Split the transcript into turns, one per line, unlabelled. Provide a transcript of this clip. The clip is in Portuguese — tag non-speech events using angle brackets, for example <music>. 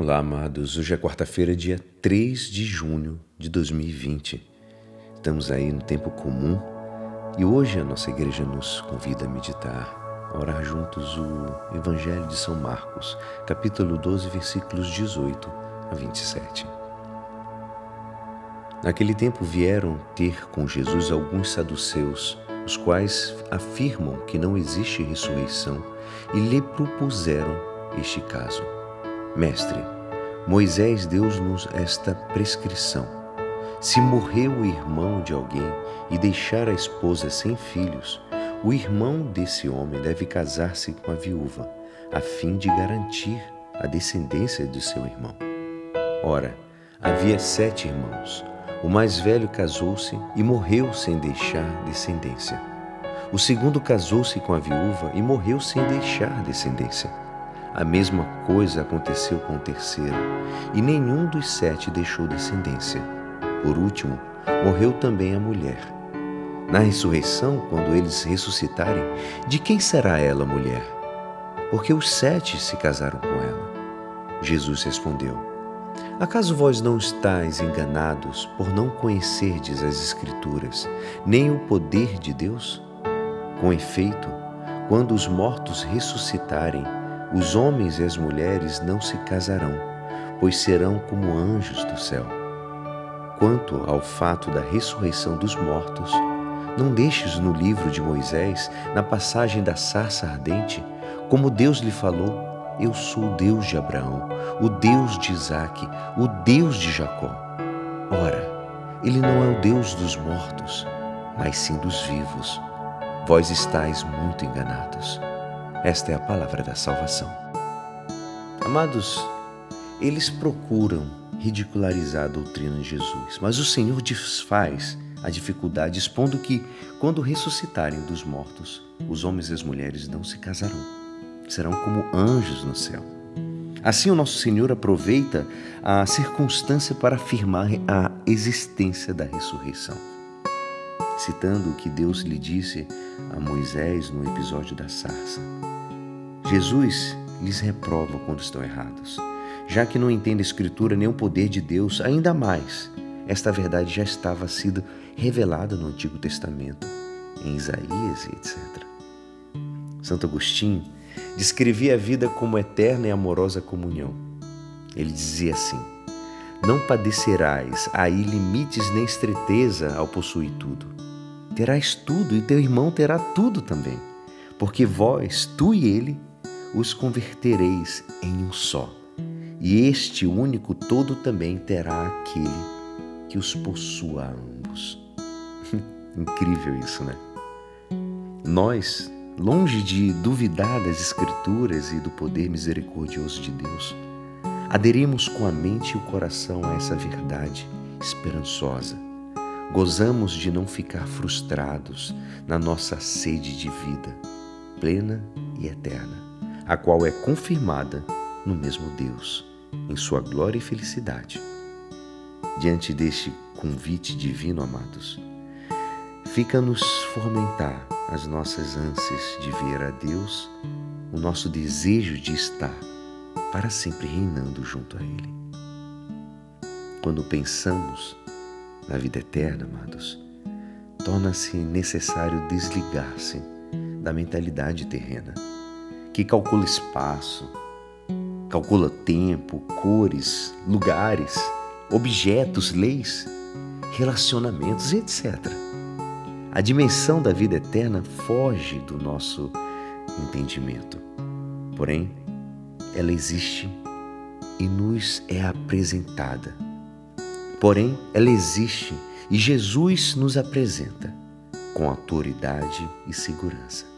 Olá, amados. Hoje é quarta-feira, dia 3 de junho de 2020. Estamos aí no tempo comum e hoje a nossa igreja nos convida a meditar, a orar juntos o Evangelho de São Marcos, capítulo 12, versículos 18 a 27. Naquele tempo vieram ter com Jesus alguns saduceus, os quais afirmam que não existe ressurreição, e lhe propuseram este caso. Mestre, Moisés deu-nos esta prescrição. Se morreu o irmão de alguém e deixar a esposa sem filhos, o irmão desse homem deve casar-se com a viúva, a fim de garantir a descendência de seu irmão. Ora, havia sete irmãos. O mais velho casou-se e morreu sem deixar descendência. O segundo casou-se com a viúva e morreu sem deixar descendência. A mesma coisa aconteceu com o terceiro, e nenhum dos sete deixou descendência. Por último, morreu também a mulher. Na ressurreição, quando eles ressuscitarem, de quem será ela mulher? Porque os sete se casaram com ela. Jesus respondeu: Acaso vós não estáis enganados por não conhecerdes as Escrituras, nem o poder de Deus? Com efeito, quando os mortos ressuscitarem, os homens e as mulheres não se casarão, pois serão como anjos do céu. Quanto ao fato da ressurreição dos mortos, não deixes no livro de Moisés, na passagem da sarça ardente, como Deus lhe falou: Eu sou o Deus de Abraão, o Deus de Isaque, o Deus de Jacó. Ora, ele não é o Deus dos mortos, mas sim dos vivos. Vós estáis muito enganados. Esta é a palavra da salvação. Amados, eles procuram ridicularizar a doutrina de Jesus, mas o Senhor desfaz a dificuldade, expondo que, quando ressuscitarem dos mortos, os homens e as mulheres não se casarão, serão como anjos no céu. Assim, o nosso Senhor aproveita a circunstância para afirmar a existência da ressurreição. Citando o que Deus lhe disse a Moisés no episódio da sarça. Jesus lhes reprova quando estão errados, já que não entendem a Escritura nem o poder de Deus, ainda mais. Esta verdade já estava sido revelada no Antigo Testamento, em Isaías e etc. Santo Agostinho descrevia a vida como eterna e amorosa comunhão. Ele dizia assim: Não padecerás aí limites nem estreiteza ao possuir tudo. Terás tudo e teu irmão terá tudo também, porque vós, tu e ele, os convertereis em um só. E este único todo também terá aquele que os possua a ambos. <laughs> Incrível isso, né? Nós, longe de duvidar das Escrituras e do poder misericordioso de Deus, aderimos com a mente e o coração a essa verdade esperançosa. Gozamos de não ficar frustrados na nossa sede de vida, plena e eterna a qual é confirmada no mesmo Deus, em sua glória e felicidade. Diante deste convite divino, amados, fica-nos fomentar as nossas ânsias de ver a Deus, o nosso desejo de estar para sempre reinando junto a Ele. Quando pensamos na vida eterna, amados, torna-se necessário desligar-se da mentalidade terrena que calcula espaço, calcula tempo, cores, lugares, objetos, leis, relacionamentos, etc. A dimensão da vida eterna foge do nosso entendimento. Porém, ela existe e nos é apresentada. Porém, ela existe e Jesus nos apresenta com autoridade e segurança.